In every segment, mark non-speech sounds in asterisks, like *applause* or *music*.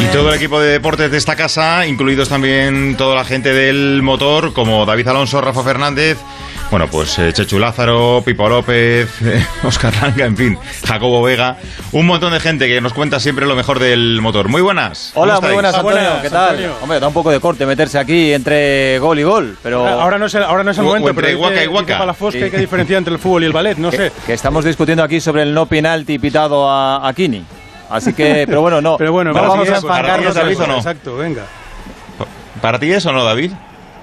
Y todo el equipo de deportes de esta casa, incluidos también toda la gente del motor, como David Alonso, Rafa Fernández, bueno, pues eh, Chechu Lázaro, Pipo López, *laughs* Oscar Langa, en fin, Jacobo Vega, un montón de gente que nos cuenta siempre lo mejor del motor. Muy buenas. Hola, muy buenas, Antonio. ¿Qué tal? Hombre, da un poco de corte meterse aquí entre gol y gol, pero ahora no es el, ahora no es el momento. entre pero Iguaca y. Para la que hay que diferenciar entre el fútbol y el ballet, no sé. Que estamos discutiendo aquí sobre el no penalti pitado a, a Kini. Así que, pero bueno, no. Pero bueno, no vamos a enfangarnos, David, ¿o no? Exacto, venga. ¿Para ti es o no, David?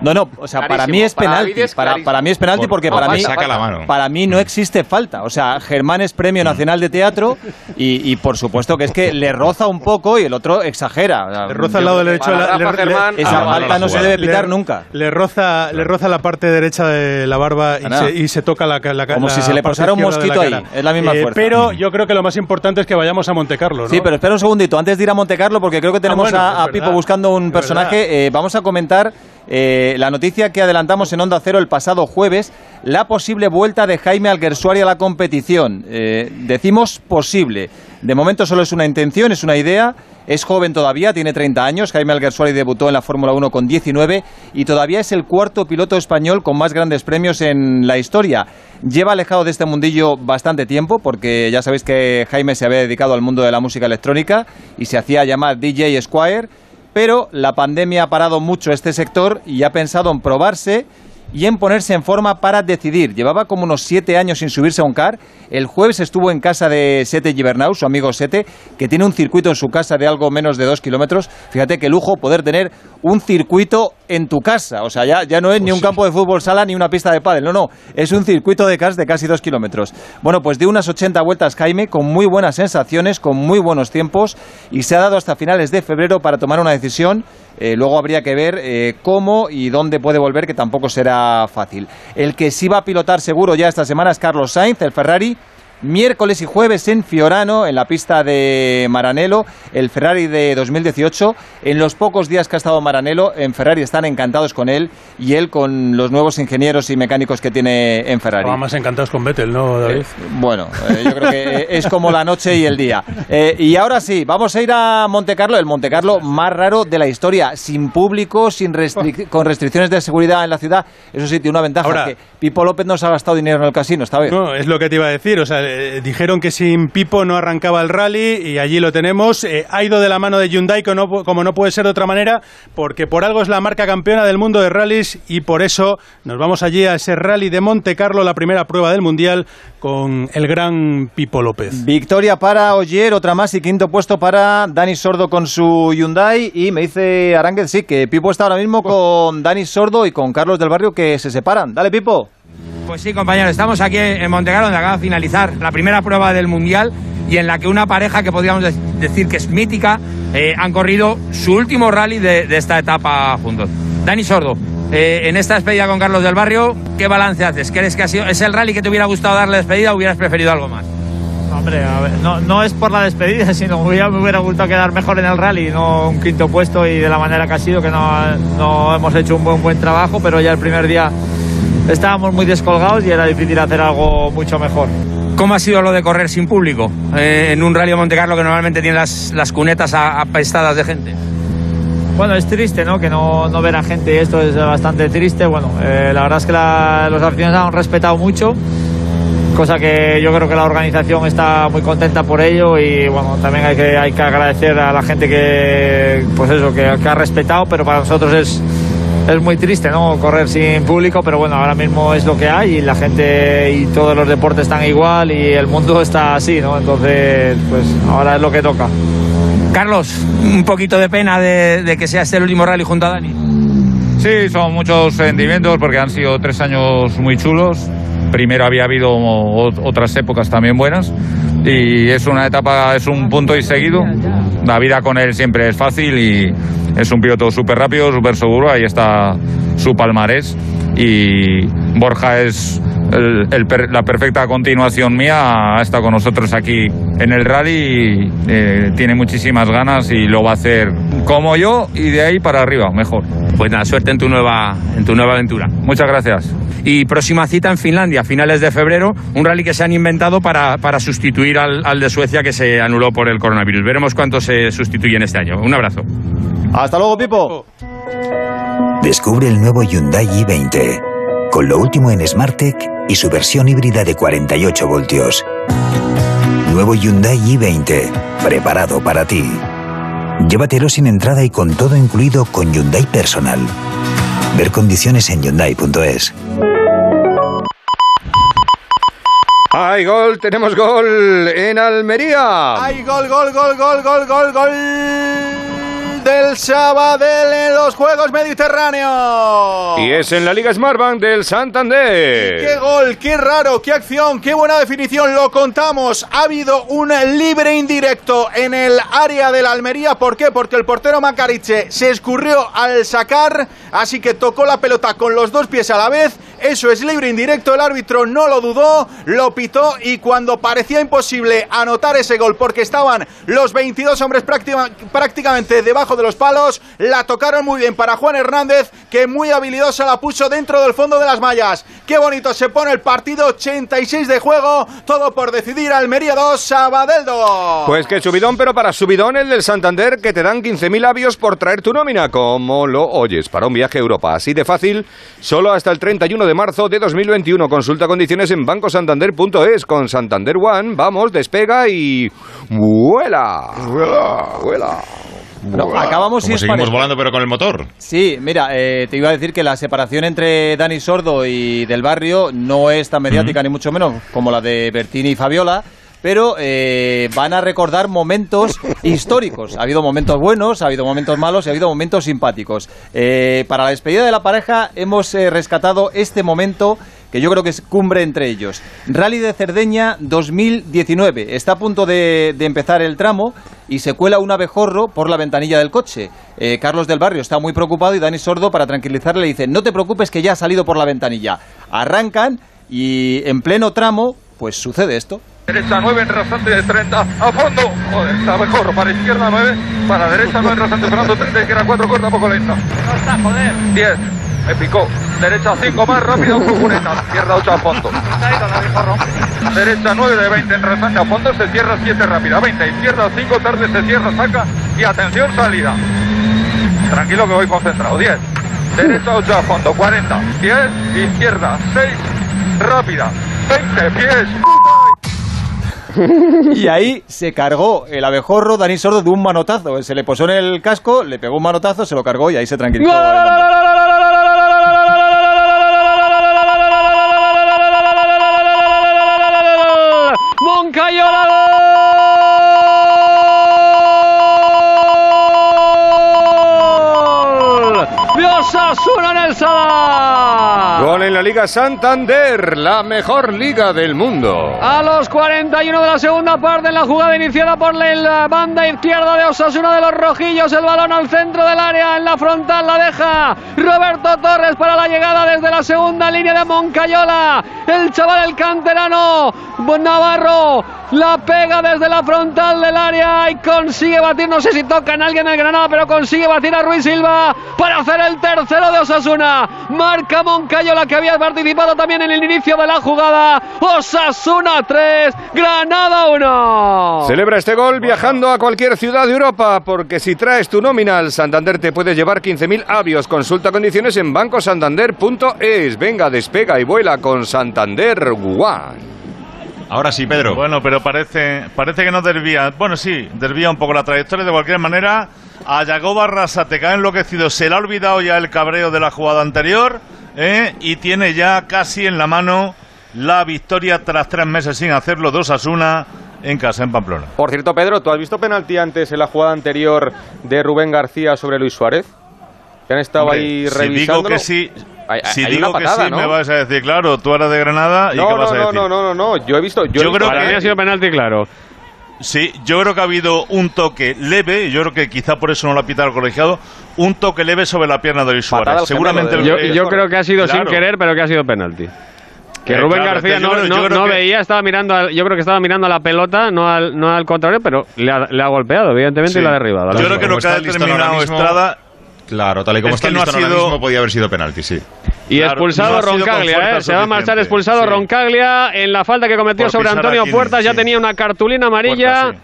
No, no, o sea, para mí es penalti. Para, para, mí es penalti porque para mí saca la mano. para mí no existe falta. O sea, Germán es Premio Nacional de Teatro y, y por supuesto que es que le roza un poco y el otro exagera. Le roza al lado derecho. La, le, Germán, esa falta no se debe pitar nunca. Le roza, le roza la parte derecha de la barba y se, y se, toca la, la Como si se le pasara un mosquito ahí. Es la misma eh, fuerza. Pero yo creo que lo más importante es que vayamos a Montecarlo, ¿no? Sí, pero espera un segundito. Antes de ir a Montecarlo, porque creo que tenemos bueno, a, Pipo buscando un es personaje, eh, vamos a comentar eh, la noticia que adelantamos en Onda Cero el pasado jueves, la posible vuelta de Jaime Alguersuari a la competición. Eh, decimos posible. De momento solo es una intención, es una idea. Es joven todavía, tiene 30 años. Jaime Alguersuari debutó en la Fórmula 1 con 19 y todavía es el cuarto piloto español con más grandes premios en la historia. Lleva alejado de este mundillo bastante tiempo porque ya sabéis que Jaime se había dedicado al mundo de la música electrónica y se hacía llamar DJ Squire pero la pandemia ha parado mucho este sector y ha pensado en probarse y en ponerse en forma para decidir. Llevaba como unos siete años sin subirse a un car. El jueves estuvo en casa de Sete Gibernau, su amigo Sete, que tiene un circuito en su casa de algo menos de dos kilómetros. Fíjate qué lujo poder tener un circuito en tu casa. O sea, ya, ya no es ni un campo de fútbol sala ni una pista de pádel. No, no. Es un circuito de cars de casi dos kilómetros. Bueno, pues dio unas 80 vueltas Jaime con muy buenas sensaciones, con muy buenos tiempos y se ha dado hasta finales de febrero para tomar una decisión. Eh, luego habría que ver eh, cómo y dónde puede volver, que tampoco será fácil. El que sí va a pilotar seguro ya esta semana es Carlos Sainz, el Ferrari. Miércoles y jueves en Fiorano, en la pista de Maranello, el Ferrari de 2018. En los pocos días que ha estado Maranello, en Ferrari están encantados con él y él con los nuevos ingenieros y mecánicos que tiene en Ferrari. Más encantados con Vettel, ¿no, David? Eh, bueno, eh, yo creo que es como la noche y el día. Eh, y ahora sí, vamos a ir a Montecarlo, el Montecarlo más raro de la historia, sin público, sin restri con restricciones de seguridad en la ciudad. Eso sí, tiene una ventaja, Ahora- que Pipo López no se ha gastado dinero en el casino esta vez. No, es lo que te iba a decir. O sea, eh, dijeron que sin Pipo no arrancaba el rally y allí lo tenemos. Eh, ha ido de la mano de Hyundai, como no, como no puede ser de otra manera, porque por algo es la marca campeona del mundo de rallies y por eso nos vamos allí a ese rally de Monte Carlo, la primera prueba del mundial, con el gran Pipo López. Victoria para Oyer, otra más y quinto puesto para Dani Sordo con su Hyundai. Y me dice Aránguez, sí, que Pipo está ahora mismo *laughs* con Dani Sordo y con Carlos del Barrio que se separan. Dale, Pipo. Pues sí, compañeros, estamos aquí en Montecarlo, donde acaba de finalizar la primera prueba del Mundial y en la que una pareja que podríamos de- decir que es mítica eh, han corrido su último rally de, de esta etapa juntos. Dani Sordo, eh, en esta despedida con Carlos del Barrio, ¿qué balance haces? ¿Crees que ha sido, es el rally que te hubiera gustado darle despedida o hubieras preferido algo más? Hombre, a ver, no, no es por la despedida, *laughs* sino que me hubiera gustado quedar mejor en el rally, no un quinto puesto y de la manera que ha sido, que no, no hemos hecho un buen, buen trabajo, pero ya el primer día estábamos muy descolgados y era difícil hacer algo mucho mejor. ¿Cómo ha sido lo de correr sin público eh, en un rally de Montecarlo que normalmente tiene las, las cunetas apestadas de gente? Bueno, es triste, ¿no? Que no, no ver a gente, esto es bastante triste. Bueno, eh, la verdad es que la- los aficionados han respetado mucho, cosa que yo creo que la organización está muy contenta por ello y bueno, también hay que, hay que agradecer a la gente que, pues eso, que, que ha respetado, pero para nosotros es, es muy triste, ¿no? Correr sin público, pero bueno, ahora mismo es lo que hay y la gente y todos los deportes están igual y el mundo está así, ¿no? Entonces, pues ahora es lo que toca. Carlos, un poquito de pena de, de que sea este el último rally junto a Dani. Sí, son muchos sentimientos porque han sido tres años muy chulos. Primero había habido otras épocas también buenas y es una etapa, es un punto y seguido. La vida con él siempre es fácil y es un piloto súper rápido, súper seguro. Ahí está su palmarés y Borja es el- el la perfecta continuación mía. Ha estado con nosotros aquí en el rally y eh, tiene muchísimas ganas y lo va a hacer como yo y de ahí para arriba, mejor. Pues nada, suerte en tu nueva, en tu nueva aventura. Muchas gracias. y próxima cita en Finlandia, finales de febrero, un rally que se han inventado para, para sustituir al, al de Suecia que se anuló por el coronavirus. Veremos cuánto se sustituyen este año. Un abrazo. Hasta luego, Pipo. Descubre el nuevo Hyundai i20, con lo último en SmartTech y su versión híbrida de 48 voltios. Nuevo Hyundai i20, preparado para ti. Llévatelo sin entrada y con todo incluido con Hyundai Personal. Ver condiciones en Hyundai.es. ¡Hay gol! ¡Tenemos gol en Almería! ¡Hay gol, gol, gol, gol, gol, gol, gol! Del Sabadell en los Juegos Mediterráneos. Y es en la Liga Smartbank del Santander. ¡Qué gol! ¡Qué raro! ¡Qué acción! ¡Qué buena definición! Lo contamos. Ha habido un libre indirecto en el área de la Almería. ¿Por qué? Porque el portero Macariche se escurrió al sacar, así que tocó la pelota con los dos pies a la vez. Eso es libre indirecto. El árbitro no lo dudó, lo pitó y cuando parecía imposible anotar ese gol porque estaban los 22 hombres prácticamente debajo de los palos, la tocaron muy bien para Juan Hernández, que muy habilidosa la puso dentro del fondo de las mallas. Qué bonito se pone el partido, 86 de juego, todo por decidir Almería 2, Sabadell 2. Pues que subidón, pero para subidón el del Santander que te dan 15.000 avios por traer tu nómina, como lo oyes, para un viaje a Europa. Así de fácil, solo hasta el 31 de marzo de 2021. Consulta condiciones en bancosantander.es. Con Santander One, vamos, despega y... ¡Vuela! ¡Vuela! ¡Vuela! No, acabamos Como si os seguimos parece. volando, pero con el motor. Sí, mira, eh, te iba a decir que la separación entre Dani Sordo y del barrio no es tan mediática ni mucho menos como la de Bertini y Fabiola. Pero eh, van a recordar momentos históricos. Ha habido momentos buenos, ha habido momentos malos y ha habido momentos simpáticos. Eh, para la despedida de la pareja hemos eh, rescatado este momento que yo creo que es cumbre entre ellos. Rally de Cerdeña 2019. Está a punto de, empezar el tramo y se cuela un abejorro por la ventanilla del coche. Eh, Carlos del Barrio está muy preocupado y Dani Sordo, para tranquilizarle, le dice, no te preocupes que ya ha salido por la ventanilla. Arrancan y en pleno tramo, pues sucede esto. Derecha 9 en rasante de 30. A fondo. Joder, está mejor. Para izquierda 9. Para derecha 9 en rasante. Fernando 30. Izquierda 4. Corta poco lenta. No está, joder. 10. Me picó. Derecha 5 más rápido. Furgoneta. Izquierda 8 a fondo. Derecha 9 de 20 en rasante a fondo. Se cierra 7 rápida. 20. Izquierda 5. Tarde se cierra. Saca. Y atención salida. Tranquilo que voy concentrado. 10. Derecha 8 a fondo. 40. 10. Izquierda 6. Rápida. 20 pies. *laughs* Y ahí se cargó el abejorro Dani Sordo de un manotazo. Se le posó en el casco, le pegó un manotazo, se lo cargó y ahí se tranquilizó. Osasuna en el En la Liga Santander, la mejor liga del mundo. A los 41 de la segunda parte, en la jugada iniciada por la banda izquierda de Osasuna de los Rojillos, el balón al centro del área, en la frontal la deja Roberto Torres para la llegada desde la segunda línea de Moncayola. El chaval, el canterano Navarro, la pega desde la frontal del área y consigue batir, no sé si toca en alguien el Granada, pero consigue batir a Ruiz Silva para hacer el tercero de Osasuna. Marca Moncayola que había participado también en el inicio de la jugada. Osasuna 3, Granada 1. Celebra este gol viajando a cualquier ciudad de Europa, porque si traes tu nómina al Santander te puedes llevar 15.000 avios. Consulta condiciones en bancosantander.es. Venga, despega y vuela con Santander One. Ahora sí, Pedro. Bueno, pero parece, parece que no desvía. Bueno, sí, desvía un poco la trayectoria. De cualquier manera, a Yagoba Rasateca enloquecido. Se le ha olvidado ya el cabreo de la jugada anterior ¿eh? y tiene ya casi en la mano la victoria tras tres meses sin hacerlo. Dos Asuna en casa, en Pamplona. Por cierto, Pedro, ¿tú has visto penalti antes en la jugada anterior de Rubén García sobre Luis Suárez? Que han estado Hombre, ahí si revisando. digo que sí, Hay- si hay digo una que sí, ¿no? me vas a decir, claro, tú eres de Granada y No, ¿qué no, vas a no, decir? no, no, no, no, yo he visto. Yo, Yo he visto- creo que- mí ha sido penalti claro. Sí, yo creo que ha habido un toque leve, yo creo que quizá por eso no lo ha pitado el colegiado, un toque leve sobre la pierna de Luis Suárez. Seguramente de- Yo, yo creo que ha sido sin querer, pero que ha sido penalti. Que Eh, Rubén claro, García no, creo- no- no que- veía, estaba mirando, al- yo creo que estaba mirando a la pelota, no al, no al contrario, pero le ha, le ha golpeado, evidentemente, Sí. y la ha derribado. Yo creo que lo que ha determinado Estrada Claro, tal y como Es está que el no ha listón ahora sido- mismo podía haber sido penalti, sí. Y Claro, expulsado no Roncaglia, ¿eh? Se va a marchar expulsado Sí. Roncaglia en la falta que cometió Por sobre Antonio Puertas. Ya sí. tenía una cartulina amarilla. Sí.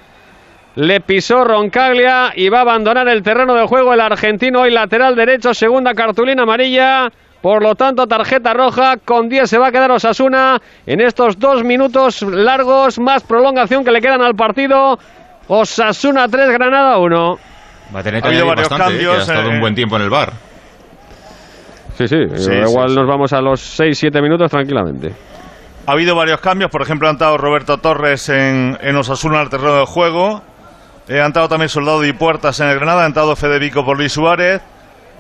Le pisó Roncaglia y va a abandonar el terreno de juego el argentino hoy lateral derecho, segunda cartulina amarilla. Por lo tanto, tarjeta roja, con 10 se va a quedar Osasuna en estos dos minutos largos, más prolongación que le quedan al partido. Osasuna 3, Granada 1. Va a tener que Ha habido varios bastante, eh, que ha cambios, estado eh, un buen tiempo en el bar. Sí, sí, Sí, igual sí, nos vamos a los 6-7 minutos tranquilamente. Ha habido varios cambios, por ejemplo, ha entrado Roberto Torres en, en Osasuna al terreno de juego. Eh, ha entrado también Soldado y Puertas en el Granada, ha entrado Federico por Luis Suárez.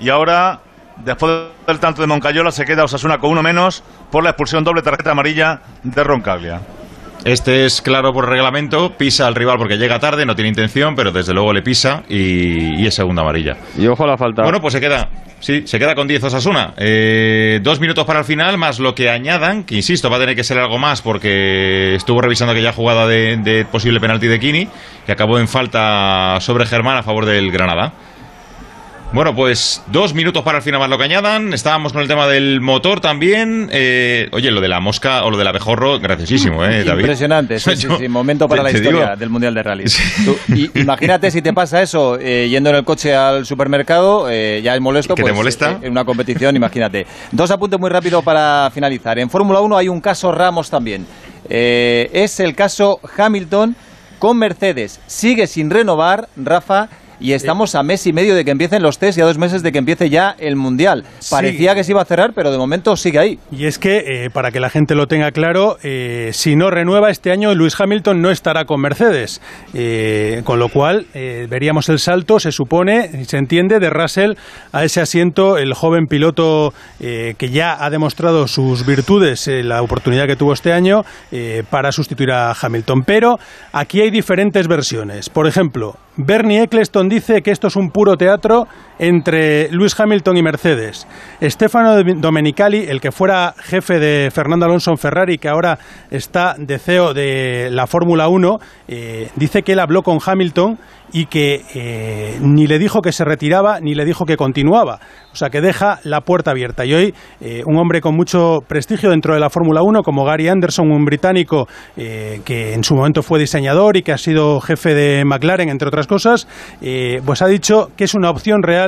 Y ahora, después del tanto de Moncayola, se queda Osasuna con uno menos por la expulsión doble tarjeta amarilla de Roncaglia. Este es claro por reglamento, pisa al rival porque llega tarde, no tiene intención, pero desde luego le pisa y, y es segunda amarilla. Y ojo a la falta. Bueno, pues se queda, sí, se queda con 10 Osasuna. Eh, dos minutos para el final, más lo que añadan, que insisto, va a tener que ser algo más porque estuvo revisando aquella jugada de, de posible penalti de Kini, que acabó en falta sobre Germán a favor del Granada. Bueno, pues dos minutos para el final más lo que añadan. Estábamos con el tema del motor también. Eh, oye, lo de la mosca o lo del abejorro, graciosísimo, ¿eh, David? Impresionante, sí, *laughs* sí, Yo- sí, momento para te- la te historia digo- del Mundial de Rally. *laughs* Tú- y- imagínate si te pasa eso eh, yendo en el coche al supermercado, eh, ya es molesto. ¿Que te pues, molesta? eh, En una competición, imagínate. Dos apuntes muy rápido para finalizar. En Fórmula 1 hay un caso Ramos también. Eh, es el caso Hamilton con Mercedes. Sigue sin renovar, Rafa. Y estamos a mes y medio de que empiecen los test y a dos meses de que empiece ya el Mundial. Parecía que se iba a cerrar, pero de momento sigue ahí. Y es que, eh, para que la gente lo tenga claro, eh, si no renueva este año, Luis Hamilton no estará con Mercedes. Eh, con lo cual, veríamos el salto, se supone, se entiende, de Russell a ese asiento, el joven piloto que ya ha demostrado sus virtudes, la oportunidad que tuvo este año, para sustituir a Hamilton. Pero aquí hay diferentes versiones. Por ejemplo, Bernie Eccleston dice que esto es un puro teatro entre Luis Hamilton y Mercedes. Stefano Domenicali, el que fuera jefe de Fernando Alonso Ferrari, que ahora está de CEO de la Fórmula 1, eh, dice que él habló con Hamilton y que eh, ni le dijo que se retiraba ni le dijo que continuaba. O sea, que deja la puerta abierta. Y hoy, eh, un hombre con mucho prestigio dentro de la Fórmula 1, como Gary Anderson, un británico eh, que en su momento fue diseñador y que ha sido jefe de McLaren, entre otras cosas, pues ha dicho que es una opción real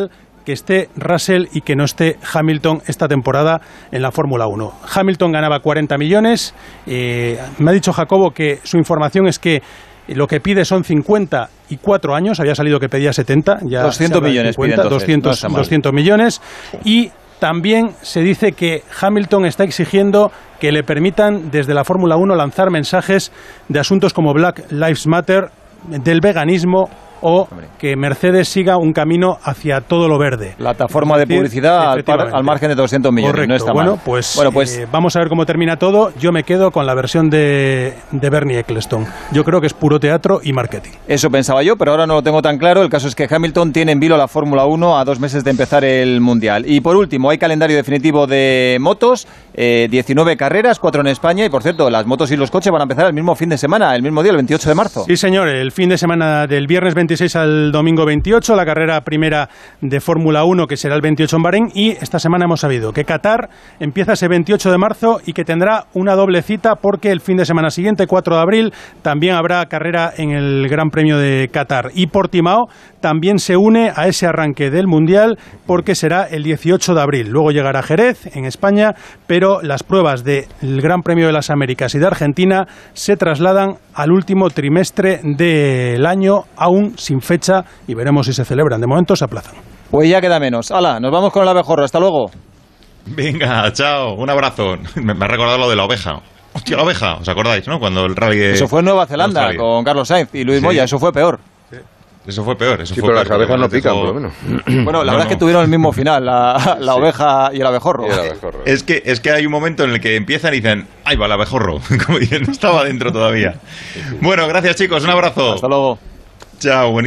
que esté Russell y que no esté Hamilton esta temporada en la Fórmula 1. Hamilton ganaba 40 millones. eh, me ha dicho Jacobo que su información es que lo que pide son 54 años, había salido que pedía 70, ya 200 se habla de millones 50, pide entonces, 200, no está mal. 200 millones y también se dice que Hamilton está exigiendo que le permitan desde la Fórmula 1 lanzar mensajes de asuntos como Black Lives Matter, del veganismo o que Mercedes siga un camino hacia todo lo verde. Plataforma de publicidad al, par- efectivamente. al margen de 200 millones. Correcto. No está bueno, mal. Pues, bueno, pues eh, vamos a ver cómo termina todo. Yo me quedo con la versión de, de Bernie Eccleston. Yo creo que es puro teatro y marketing. Eso pensaba yo, pero ahora no lo tengo tan claro. El caso es que Hamilton tiene en vilo la Fórmula 1 a dos meses de empezar el Mundial. Y por último, hay calendario definitivo de motos, eh, 19 carreras, 4 en España. Y por cierto, las motos y los coches van a empezar el mismo fin de semana, el mismo día, el 28 de marzo. Sí, señor, el fin de semana del viernes 26 al domingo 28, la carrera primera de Fórmula 1, que será el 28 en Bahrein, y esta semana hemos sabido que Qatar empieza ese 28 de marzo y que tendrá una doble cita porque el fin de semana siguiente, 4 de abril, también habrá carrera en el Gran Premio de Qatar. Y Portimao también se une a ese arranque del Mundial porque será el 18 de abril. Luego llegará Jerez, en España, pero las pruebas del Gran Premio de las Américas y de Argentina se trasladan al último trimestre del año, aún sin fecha, y veremos si se celebran. De momento se aplazan. Pues ya queda menos. Hala, nos vamos con el abejorro. Hasta luego. Venga, chao, un abrazo. *laughs* Me, me ha recordado lo de la oveja. Hostia, la oveja, ¿os acordáis, no? Cuando el rally de... Eso fue en Nueva Zelanda Australia. con Carlos Sainz y Luis Sí. Moya. Eso fue peor. Eso fue peor, eso Sí, fue pero peor, las abejas no pican, dejó- por lo menos. Bueno, la No, verdad es que tuvieron el mismo final, la, *laughs* la Sí. oveja y el abejorro. Y el abejorro. Es que, es que hay un momento en el que empiezan y dicen, ¡ay, va el abejorro! *laughs* Como dicen, no estaba dentro todavía. Bueno, gracias chicos, un abrazo. Hasta luego. Chao, buenísimo.